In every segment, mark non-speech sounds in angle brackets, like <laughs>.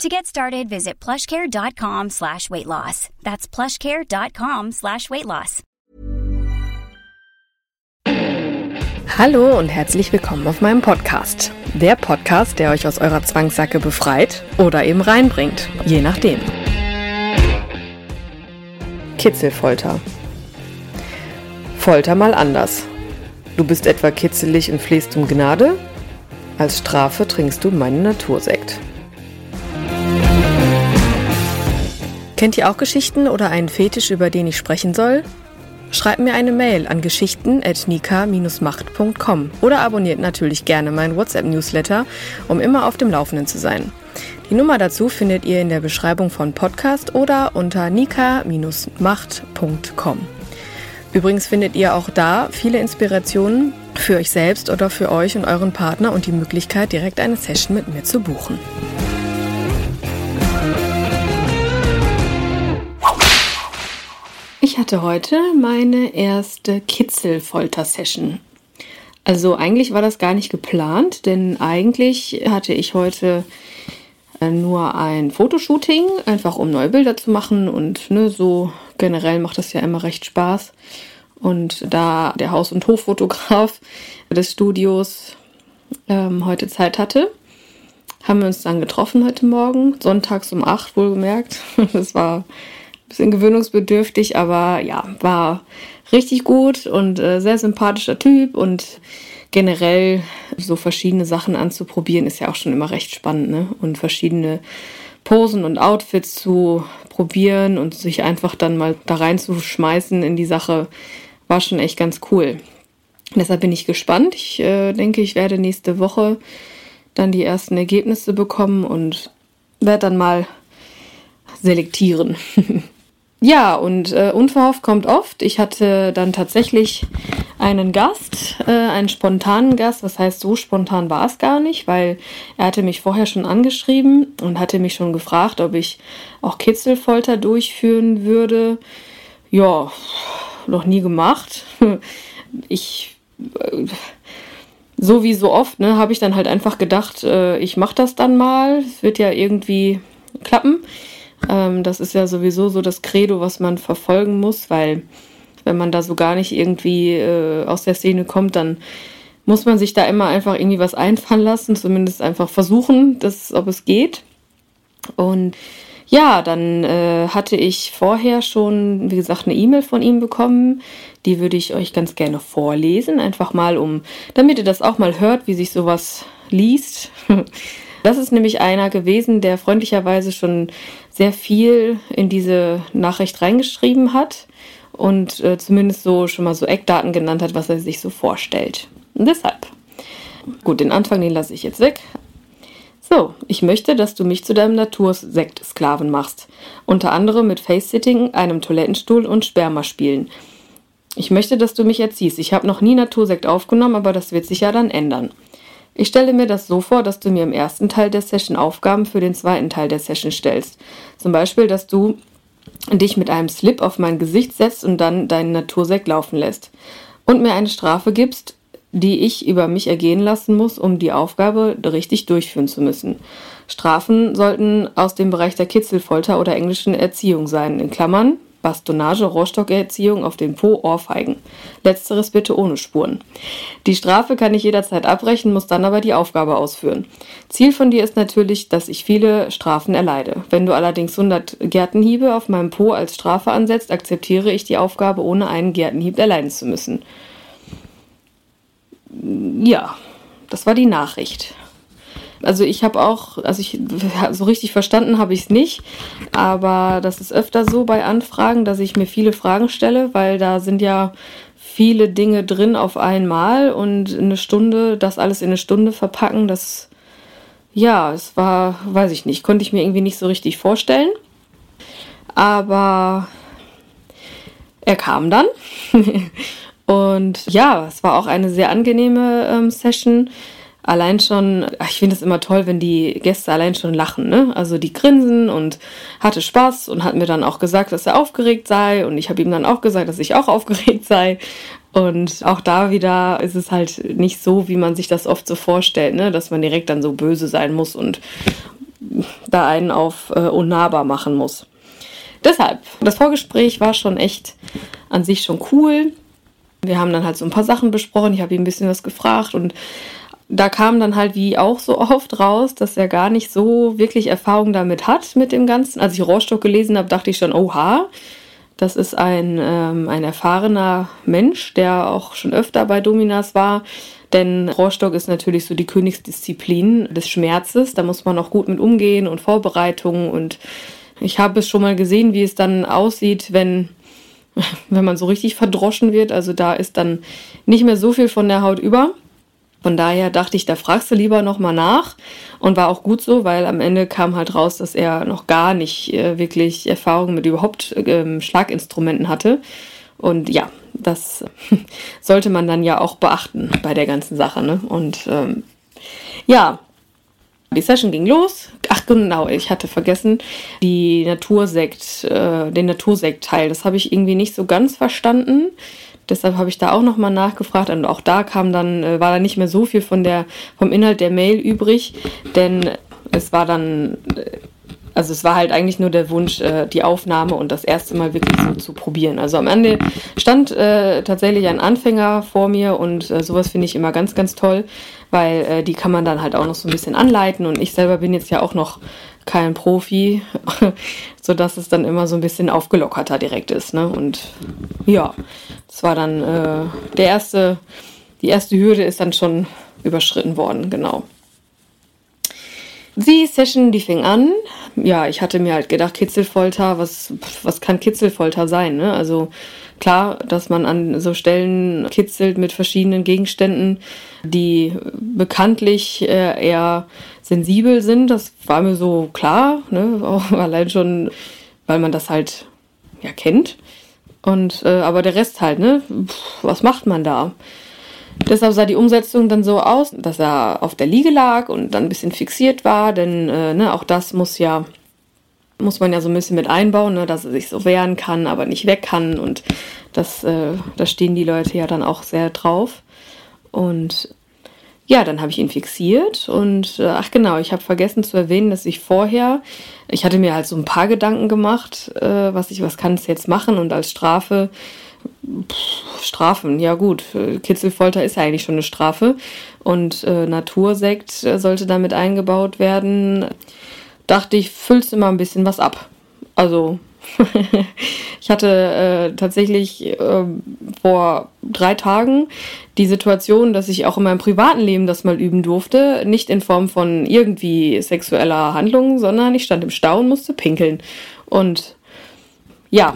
To get started, visit plushcare.com slash weight loss. That's plushcare.com slash weight loss. Hallo und herzlich willkommen auf meinem Podcast. Der Podcast, der euch aus eurer Zwangssacke befreit oder eben reinbringt, je nachdem. Kitzelfolter. Folter mal anders. Du bist etwa kitzelig und flehst um Gnade? Als Strafe trinkst du meinen Natursekt. Kennt ihr auch Geschichten oder einen Fetisch, über den ich sprechen soll? Schreibt mir eine Mail an geschichten.nika-macht.com oder abonniert natürlich gerne meinen WhatsApp-Newsletter, um immer auf dem Laufenden zu sein. Die Nummer dazu findet ihr in der Beschreibung von Podcast oder unter nika-macht.com. Übrigens findet ihr auch da viele Inspirationen für euch selbst oder für euch und euren Partner und die Möglichkeit, direkt eine Session mit mir zu buchen. Ich hatte heute meine erste Kitzelfolter-Session. Also eigentlich war das gar nicht geplant, denn eigentlich hatte ich heute äh, nur ein Fotoshooting, einfach um neue Bilder zu machen und ne, so generell macht das ja immer recht Spaß. Und da der Haus- und Hoffotograf des Studios ähm, heute Zeit hatte, haben wir uns dann getroffen heute Morgen, sonntags um 8 wohlgemerkt. <laughs> Das war bisschen gewöhnungsbedürftig, aber ja, war richtig gut und äh, sehr sympathischer Typ und generell so verschiedene Sachen anzuprobieren ist ja auch schon immer recht spannend, ne? Und verschiedene Posen und Outfits zu probieren und sich einfach dann mal da reinzuschmeißen in die Sache war schon echt ganz cool. Deshalb bin ich gespannt. Ich äh, denke, ich werde nächste Woche dann die ersten Ergebnisse bekommen und werde dann mal selektieren. <laughs> Ja, und äh, unverhofft kommt oft. Ich hatte dann tatsächlich einen Gast, äh, einen spontanen Gast. Was heißt, so spontan war es gar nicht, weil er hatte mich vorher schon angeschrieben und hatte mich schon gefragt, ob ich auch Kitzelfolter durchführen würde. Ja, noch nie gemacht. <laughs> Ich, äh, so wie so oft, ne, habe ich dann halt einfach gedacht, äh, ich mache das dann mal. Es wird ja irgendwie klappen. Ähm, das ist ja sowieso so das Credo, was man verfolgen muss, weil wenn man da so gar nicht irgendwie äh, aus der Szene kommt, dann muss man sich da immer einfach irgendwie was einfallen lassen, zumindest einfach versuchen, dass, ob es geht. Und ja, dann äh, hatte ich vorher schon, wie gesagt, eine E-Mail von ihm bekommen. Die würde ich euch ganz gerne vorlesen, einfach mal um, damit ihr das auch mal hört, wie sich sowas liest. <laughs> Das ist nämlich einer gewesen, der freundlicherweise schon sehr viel in diese Nachricht reingeschrieben hat und äh, zumindest so schon mal so Eckdaten genannt hat, was er sich so vorstellt. Und deshalb. Gut, den Anfang, den lasse ich jetzt weg. So, ich möchte, dass du mich zu deinem Natursekt-Sklaven machst. Unter anderem mit Face-Sitting, einem Toilettenstuhl und Sperma-Spielen. Ich möchte, dass du mich erziehst. Ich habe noch nie Natursekt aufgenommen, aber das wird sich ja dann ändern. Ich stelle mir das so vor, dass du mir im ersten Teil der Session Aufgaben für den zweiten Teil der Session stellst. Zum Beispiel, dass du dich mit einem Slip auf mein Gesicht setzt und dann deinen Natursekt laufen lässt. Und mir eine Strafe gibst, die ich über mich ergehen lassen muss, um die Aufgabe richtig durchführen zu müssen. Strafen sollten aus dem Bereich der Kitzelfolter oder englischen Erziehung sein, in Klammern Bastonage, Rohrstockerziehung auf den Po, Ohrfeigen. Letzteres bitte ohne Spuren. Die Strafe kann ich jederzeit abbrechen, muss dann aber die Aufgabe ausführen. Ziel von dir ist natürlich, dass ich viele Strafen erleide. Wenn du allerdings 100 Gärtenhiebe auf meinem Po als Strafe ansetzt, akzeptiere ich die Aufgabe, ohne einen Gärtenhieb erleiden zu müssen. Ja, das war die Nachricht. Also ich habe auch, also ich so richtig verstanden habe ich es nicht, aber das ist öfter so bei Anfragen, dass ich mir viele Fragen stelle, weil da sind ja viele Dinge drin auf einmal und eine Stunde, das alles in eine Stunde verpacken, das ja, es war, weiß ich nicht, konnte ich mir irgendwie nicht so richtig vorstellen. Aber er kam dann. <laughs> und ja, es war auch eine sehr angenehme ähm, Session allein schon, ich finde es immer toll, wenn die Gäste allein schon lachen, ne? Also die grinsen und hatte Spaß und hat mir dann auch gesagt, dass er aufgeregt sei und ich habe ihm dann auch gesagt, dass ich auch aufgeregt sei. Und auch da wieder ist es halt nicht so, wie man sich das oft so vorstellt, ne? dass man direkt dann so böse sein muss und da einen auf äh, unnahbar machen muss. Deshalb, das Vorgespräch war schon echt an sich schon cool. Wir haben dann halt so ein paar Sachen besprochen. Ich habe ihm ein bisschen was gefragt und da kam dann halt wie auch so <laughs> oft raus, dass er gar nicht so wirklich Erfahrung damit hat mit dem Ganzen. Als ich Rohrstock gelesen habe, dachte ich schon, oha, das ist ein, ähm, ein erfahrener Mensch, der auch schon öfter bei Dominas war. Denn Rohrstock ist natürlich so die Königsdisziplin des Schmerzes. Da muss man auch gut mit umgehen und Vorbereitungen. Und ich habe es schon mal gesehen, wie es dann aussieht, wenn, <laughs> wenn man so richtig verdroschen wird. Also da ist dann nicht mehr so viel von der Haut über. Von daher dachte ich, da fragst du lieber nochmal nach. Und war auch gut so, weil am Ende kam halt raus, dass er noch gar nicht äh, wirklich Erfahrung mit überhaupt ähm, Schlaginstrumenten hatte. Und ja, das <laughs> sollte man dann ja auch beachten bei der ganzen Sache. Ne? Und ähm, ja, die Session ging los. Ach genau, ich hatte vergessen, die Natursekt, äh, den Natursekt-Teil. Das habe ich irgendwie nicht so ganz verstanden. Deshalb habe ich da auch nochmal nachgefragt und auch da kam dann, äh, war da nicht mehr so viel von der, vom Inhalt der Mail übrig, denn es war dann, äh, also es war halt eigentlich nur der Wunsch, äh, die Aufnahme und das erste Mal wirklich so zu probieren. Also am Ende stand tatsächlich ein Anfänger vor mir und sowas finde ich immer ganz, ganz toll, weil die kann man dann halt auch noch so ein bisschen anleiten und ich selber bin jetzt ja auch noch kein Profi, <laughs> so dass es dann immer so ein bisschen aufgelockerter direkt ist. Ne? Und ja, das war dann äh, der erste, die erste Hürde ist dann schon überschritten worden, genau. Die Session, die fing an. Ja, ich hatte mir halt gedacht, Kitzelfolter, was, was kann Kitzelfolter sein? Ne? Also klar, dass man an so Stellen kitzelt mit verschiedenen Gegenständen, die bekanntlich äh, eher sensibel sind. Das war mir so klar, ne? <laughs> Auch allein schon, weil man das halt ja kennt. Und äh, aber der Rest halt, ne? Puh, was macht man da? Deshalb sah die Umsetzung dann so aus, dass er auf der Liege lag und dann ein bisschen fixiert war, denn äh, ne, auch das muss ja muss man ja so ein bisschen mit einbauen, ne, dass er sich so wehren kann, aber nicht weg kann. Und das äh, da stehen die Leute ja dann auch sehr drauf. Und ja, dann habe ich ihn fixiert und äh, ach genau, ich habe vergessen zu erwähnen, dass ich vorher, ich hatte mir halt so ein paar Gedanken gemacht, äh, was ich, was kann es jetzt machen? Und als Strafe, pff, Strafen, ja gut, Kitzelfolter ist ja eigentlich schon eine Strafe. Und äh, Natursekt äh, sollte damit eingebaut werden. Dachte ich, füllst immer ein bisschen was ab. Also <laughs> ich hatte äh, tatsächlich äh, vor drei Tagen die Situation, dass ich auch in meinem privaten Leben das mal üben durfte. Nicht in Form von irgendwie sexueller Handlung, sondern ich stand im Stau und musste pinkeln. Und ja,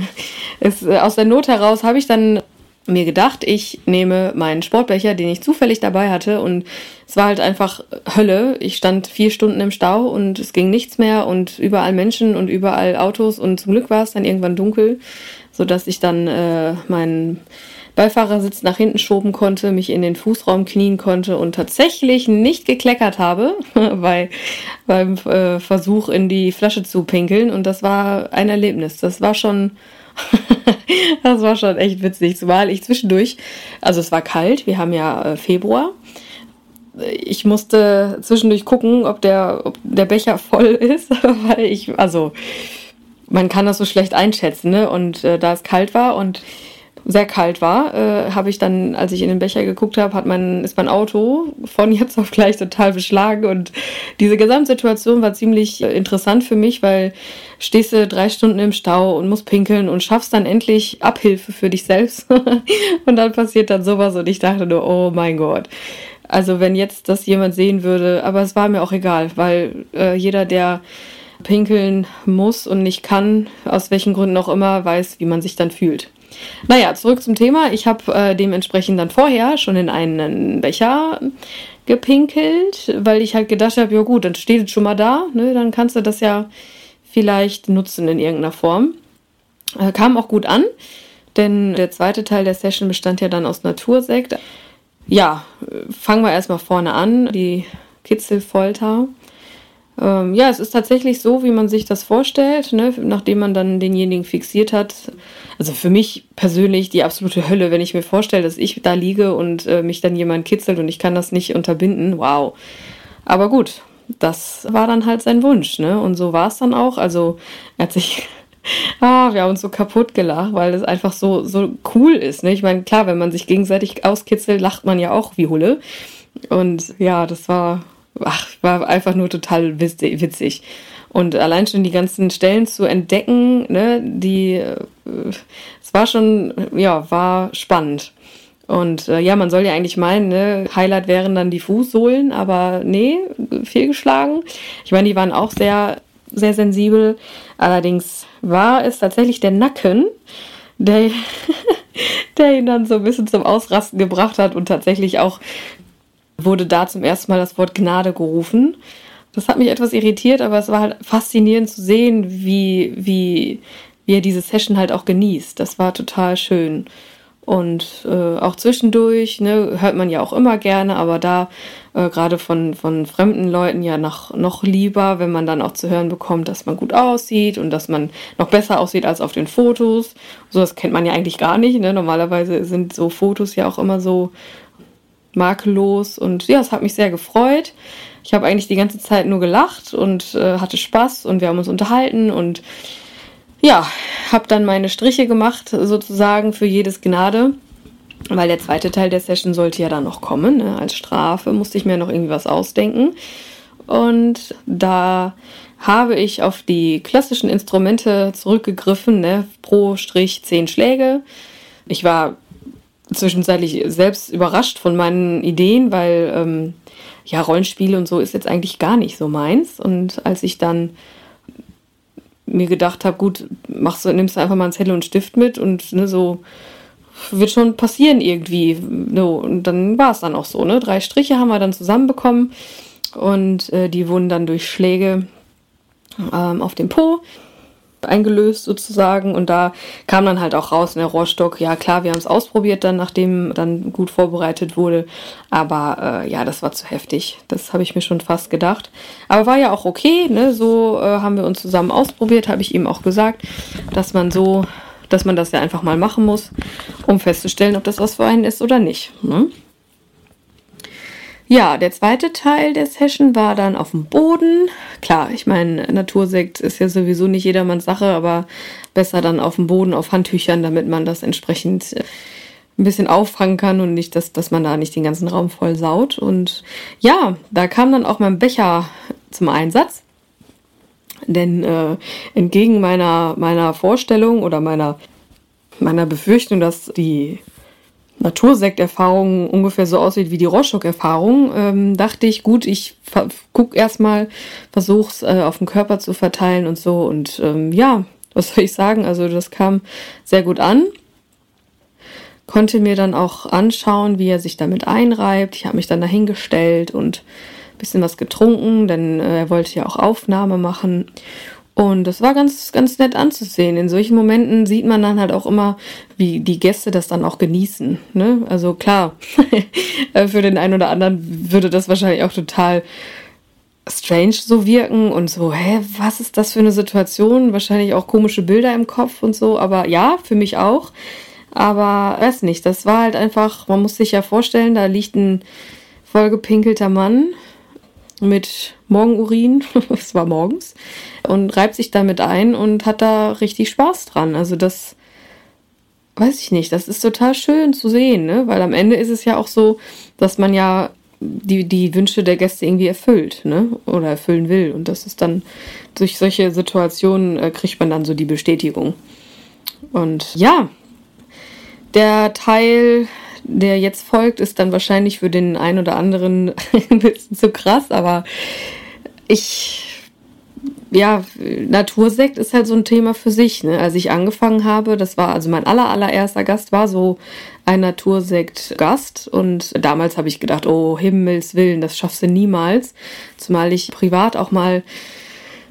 <laughs> es, äh, aus der Not heraus habe ich dann mir gedacht, ich nehme meinen Sportbecher, den ich zufällig dabei hatte und es war halt einfach Hölle. Ich stand vier Stunden im Stau und es ging nichts mehr und überall Menschen und überall Autos und zum Glück war es dann irgendwann dunkel, so dass ich dann äh, meinen Beifahrersitz nach hinten schoben konnte, mich in den Fußraum knien konnte und tatsächlich nicht gekleckert habe <laughs> bei, beim äh, Versuch in die Flasche zu pinkeln und das war ein Erlebnis. Das war schon <laughs> das war schon echt witzig, zumal ich zwischendurch, also es war kalt, wir haben ja äh, Februar. Ich musste zwischendurch gucken, ob der, ob der Becher <laughs> voll ist, <laughs> weil ich, also man kann das so schlecht einschätzen, ne? Und äh, da es kalt war und sehr kalt war, äh, habe ich dann, als ich in den Becher geguckt habe, hat mein, ist mein Auto von <laughs> jetzt auf gleich total beschlagen und diese Gesamtsituation war ziemlich äh, interessant für mich, weil stehst du drei Stunden im Stau und musst pinkeln und schaffst dann endlich Abhilfe für dich selbst <laughs> und dann passiert dann sowas und ich dachte nur, oh mein Gott. Also wenn jetzt das jemand sehen würde, aber es war mir auch egal, weil äh, jeder, der pinkeln muss und nicht kann, aus welchen Gründen auch immer, weiß, wie man sich dann fühlt. Naja, zurück zum Thema. Ich habe äh, dementsprechend dann vorher schon in einen Becher gepinkelt, weil ich halt gedacht habe, ja gut, dann steht es schon mal da, ne, dann kannst du das ja vielleicht nutzen in irgendeiner Form. Äh, kam auch gut an, denn der zweite Teil der Session bestand ja dann aus Natursekt. Ja, fangen wir erstmal vorne an, die Kitzelfolter. Ähm, ja, es ist tatsächlich so, wie man sich das vorstellt, ne? nachdem man dann denjenigen fixiert hat. Also für mich persönlich die absolute Hölle, wenn ich mir vorstelle, dass ich da liege und äh, mich dann jemand kitzelt und ich kann das nicht unterbinden. Wow. Aber gut, das war dann halt sein Wunsch, ne? Und so war es dann auch. Also er hat sich <laughs> Ah, wir haben uns so kaputt gelacht, weil es einfach so, so cool ist. Ne? Ich meine, klar, wenn man sich gegenseitig auskitzelt, lacht man ja auch wie Hulle. Und ja, das war, ach, war einfach nur total witzig. Und allein schon die ganzen Stellen zu entdecken, ne, die, äh, es war schon, ja, war spannend. Und äh, ja, man soll ja eigentlich meinen, ne, Highlight wären dann die Fußsohlen, aber nee, fehlgeschlagen. Ich meine, die waren auch sehr, sehr sensibel. Allerdings war es tatsächlich der Nacken, der, <laughs> der ihn dann so ein bisschen zum Ausrasten gebracht hat und tatsächlich auch wurde da zum ersten Mal das Wort Gnade gerufen. Das hat mich etwas irritiert, aber es war halt faszinierend zu sehen, wie, wie, wie er diese Session halt auch genießt. Das war total schön. Und äh, auch zwischendurch ne, hört man ja auch immer gerne, aber da äh, gerade von, von fremden Leuten ja noch, noch lieber, wenn man dann auch zu hören bekommt, dass man gut aussieht und dass man noch besser aussieht als auf den Fotos. So, das kennt man ja eigentlich gar nicht. Ne? Normalerweise sind so Fotos ja auch immer so makellos und ja, es hat mich sehr gefreut. Ich habe eigentlich die ganze Zeit nur gelacht und äh, hatte Spaß und wir haben uns unterhalten und ja, habe dann meine Striche gemacht, sozusagen für jedes Gnade, weil der zweite Teil der Session sollte ja dann noch kommen. Ne? Als Strafe musste ich mir noch irgendwie was ausdenken. Und da habe ich auf die klassischen Instrumente zurückgegriffen, ne? pro Strich zehn Schläge. Ich war zwischenzeitlich selbst überrascht von meinen Ideen, weil ähm, ja, Rollenspiele und so ist jetzt eigentlich gar nicht so meins. Und als ich dann mir gedacht habe, gut, machst du, nimmst du einfach mal einen Zettel und Stift mit und ne, so wird schon passieren irgendwie. No, und dann war es dann auch so, ne? Drei Striche haben wir dann zusammenbekommen und äh, die wurden dann durch Schläge ähm, auf dem Po eingelöst sozusagen und da kam dann halt auch raus in der Rohrstock, ja klar, wir haben es ausprobiert dann, nachdem dann gut vorbereitet wurde, aber äh, ja, das war zu heftig, das habe ich mir schon fast gedacht, aber war ja auch okay, ne? so äh, haben wir uns zusammen ausprobiert, habe ich ihm auch gesagt, dass man so, dass man das ja einfach mal machen muss, um festzustellen, ob das was für einen ist oder nicht. Ne? Ja, der zweite Teil der Session war dann auf dem Boden. Klar, ich meine, Natursekt ist ja sowieso nicht jedermanns Sache, aber besser dann auf dem Boden, auf Handtüchern, damit man das entsprechend äh, ein bisschen auffangen kann und nicht, dass, dass man da nicht den ganzen Raum voll saut. Und ja, da kam dann auch mein Becher zum Einsatz. Denn äh, entgegen meiner, meiner Vorstellung oder meiner, meiner Befürchtung, dass die Natursekterfahrung ungefähr so aussieht wie die Rostock-Erfahrung, ähm, dachte ich, gut, ich guck erstmal, versuch's äh, auf den Körper zu verteilen und so. Und ähm, ja, was soll ich sagen? Also das kam sehr gut an. Konnte mir dann auch anschauen, wie er sich damit einreibt. Ich habe mich dann dahingestellt und bisschen was getrunken, denn äh, er wollte ja auch Aufnahme machen. Und das war ganz, ganz nett anzusehen. In solchen Momenten sieht man dann halt auch immer, wie die Gäste das dann auch genießen. Ne? Also klar, <laughs> äh, für den einen oder anderen würde das wahrscheinlich auch total strange so wirken und so, hä, was ist das für eine Situation? Wahrscheinlich auch komische Bilder im Kopf und so, aber ja, für mich auch. Aber weiß nicht, das war halt einfach, man muss sich ja vorstellen, da liegt ein vollgepinkelter Mann mit Morgenurin, <laughs> es war morgens, und reibt sich damit ein und hat da richtig Spaß dran. Also das weiß ich nicht, das ist total schön zu sehen, ne? weil am Ende ist es ja auch so, dass man ja die, die Wünsche der Gäste irgendwie erfüllt, ne? Oder erfüllen will. Und das ist dann, durch solche Situationen äh, kriegt man dann so die Bestätigung. Und ja, der Teil der jetzt folgt, ist dann wahrscheinlich für den einen oder anderen <laughs> ein bisschen zu krass, aber ich, ja, Natursekt ist halt so ein Thema für sich. Ne? Als ich angefangen habe, das war also mein aller, allererster Gast, war so ein Natursekt-Gast und damals habe ich gedacht, oh Himmels Willen, das schaffst du niemals, zumal ich privat auch mal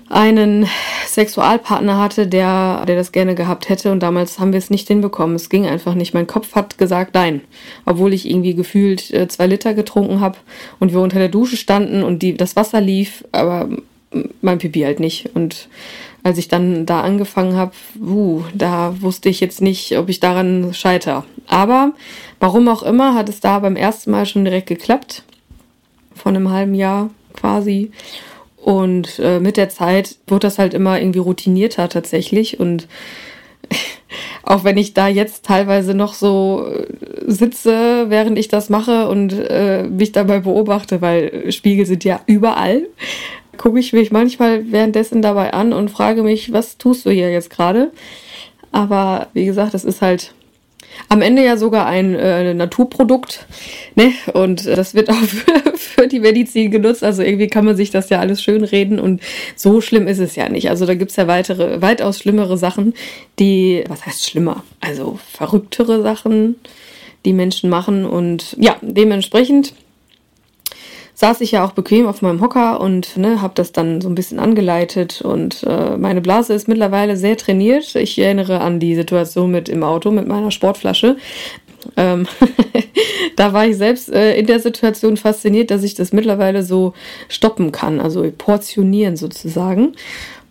einen Sexualpartner hatte, der, der das gerne gehabt hätte. Und damals haben wir es nicht hinbekommen. Es ging einfach nicht. Mein Kopf hat gesagt nein. Obwohl ich irgendwie gefühlt äh, zwei Liter getrunken habe und wir unter der Dusche standen und die, das Wasser lief, aber mein Pipi halt nicht. Und als ich dann da angefangen habe, uh, da wusste ich jetzt nicht, ob ich daran scheiter. Aber warum auch immer, hat es da beim ersten Mal schon direkt geklappt. Von einem halben Jahr quasi. Und äh, mit der Zeit wird das halt immer irgendwie routinierter tatsächlich. Und <laughs> auch wenn ich da jetzt teilweise noch so äh, sitze, während ich das mache und äh, mich dabei beobachte, weil Spiegel sind ja überall, gucke ich mich manchmal währenddessen dabei an und frage mich, was tust du hier jetzt gerade? Aber wie gesagt, das ist halt am Ende ja sogar ein äh, Naturprodukt, ne? Und äh, das wird auch <laughs> für, für, die Medizin genutzt. Also irgendwie kann man sich das ja alles schön reden und so schlimm ist es ja nicht. Also da gibt es ja weitere, weitaus schlimmere Sachen, die, was heißt schlimmer? Also verrücktere Sachen, die Menschen machen. Und ja, dementsprechend saß ich ja auch bequem auf meinem Hocker und ne, habe das dann so ein bisschen angeleitet und äh, meine Blase ist mittlerweile sehr trainiert. Ich erinnere an die Situation mit im Auto mit meiner Sportflasche. Ähm, <laughs> da war ich selbst äh, in der Situation fasziniert, dass ich das mittlerweile so stoppen kann, also portionieren sozusagen.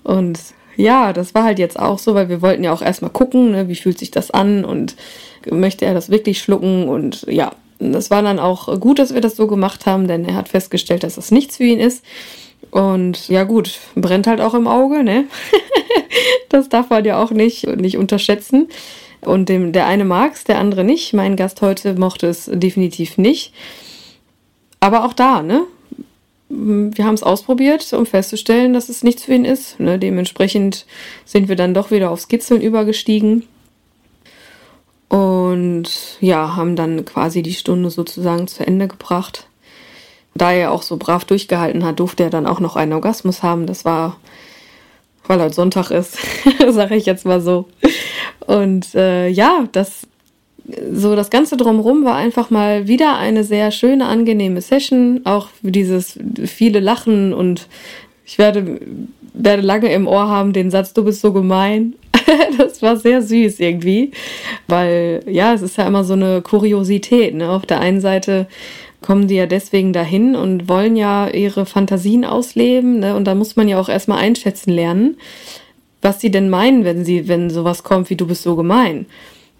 Und ja, das war halt jetzt auch so, weil wir wollten ja auch erstmal gucken, ne, wie fühlt sich das an und möchte er das wirklich schlucken und ja, das war dann auch gut, dass wir das so gemacht haben, denn er hat festgestellt, dass das nichts für ihn ist. Und ja gut, brennt halt auch im Auge, ne? <laughs> das darf man ja auch nicht, nicht unterschätzen. Und dem, der eine mag es, der andere nicht. Mein Gast heute mochte es definitiv nicht. Aber auch da, ne? Wir haben es ausprobiert, um festzustellen, dass es nichts für ihn ist. Ne? Dementsprechend sind wir dann doch wieder aufs Kitzeln übergestiegen. Und ja, haben dann quasi die Stunde sozusagen zu Ende gebracht. Da er auch so brav durchgehalten hat, durfte er dann auch noch einen Orgasmus haben. Das war, weil heute Sonntag ist, <laughs> sage ich jetzt mal so. Und äh, ja, das so das Ganze drumherum war einfach mal wieder eine sehr schöne, angenehme Session. Auch dieses viele Lachen und ich werde, werde lange im Ohr haben den Satz, du bist so gemein. <laughs> das war sehr süß irgendwie, weil ja, es ist ja immer so eine Kuriosität. Ne? Auf der einen Seite kommen die ja deswegen dahin und wollen ja ihre Fantasien ausleben. Ne? Und da muss man ja auch erstmal einschätzen lernen, was sie denn meinen, wenn sie, wenn sowas kommt wie du bist so gemein.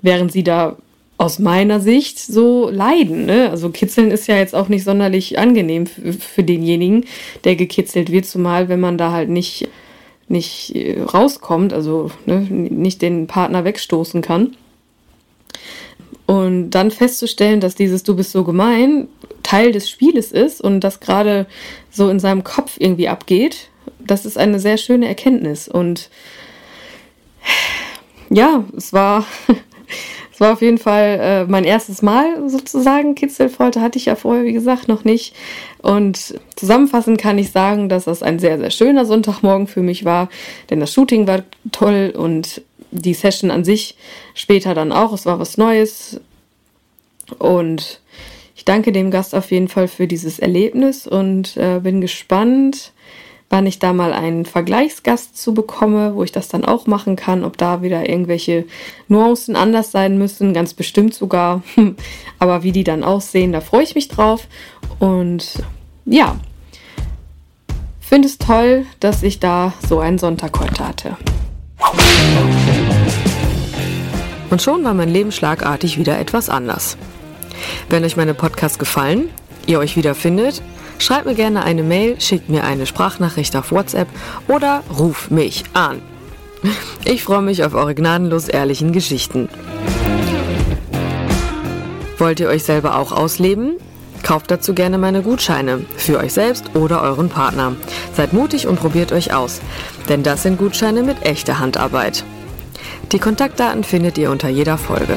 Während sie da aus meiner Sicht so leiden. Ne? Also kitzeln ist ja jetzt auch nicht sonderlich angenehm für denjenigen, der gekitzelt wird, zumal wenn man da halt nicht nicht äh, rauskommt, also ne, nicht den Partner wegstoßen kann. Und dann festzustellen, dass dieses Du bist so gemein Teil des Spieles ist und das gerade so in seinem Kopf irgendwie abgeht, das ist eine sehr schöne Erkenntnis. Und ja, es war <laughs> Es war auf jeden Fall äh, mein erstes Mal sozusagen. Kitzelfolter hatte ich ja vorher, wie gesagt, noch nicht. Und zusammenfassend kann ich sagen, dass das ein sehr, sehr schöner Sonntagmorgen für mich war, denn das Shooting war toll und die Session an sich später dann auch. Es war was Neues. Und ich danke dem Gast auf jeden Fall für dieses Erlebnis und äh, bin gespannt, wann ich da mal einen Vergleichsgast zu bekomme, wo ich das dann auch machen kann, ob da wieder irgendwelche Nuancen anders sein müssen, ganz bestimmt sogar. <laughs> Aber wie die dann aussehen, da freue ich mich drauf. Und ja, finde es toll, dass ich da so einen Sonntag heute hatte. Und schon war mein Leben schlagartig wieder etwas anders. Wenn euch meine Podcasts gefallen, ihr euch wiederfindet, Schreib mir gerne eine Mail, schick mir eine Sprachnachricht auf WhatsApp oder ruf mich an. Ich freue mich auf eure gnadenlos ehrlichen Geschichten. Wollt ihr euch selber auch ausleben? Kauft dazu gerne meine Gutscheine für euch selbst oder euren Partner. Seid mutig und probiert euch aus, denn das sind Gutscheine mit echter Handarbeit. Die Kontaktdaten findet ihr unter jeder Folge.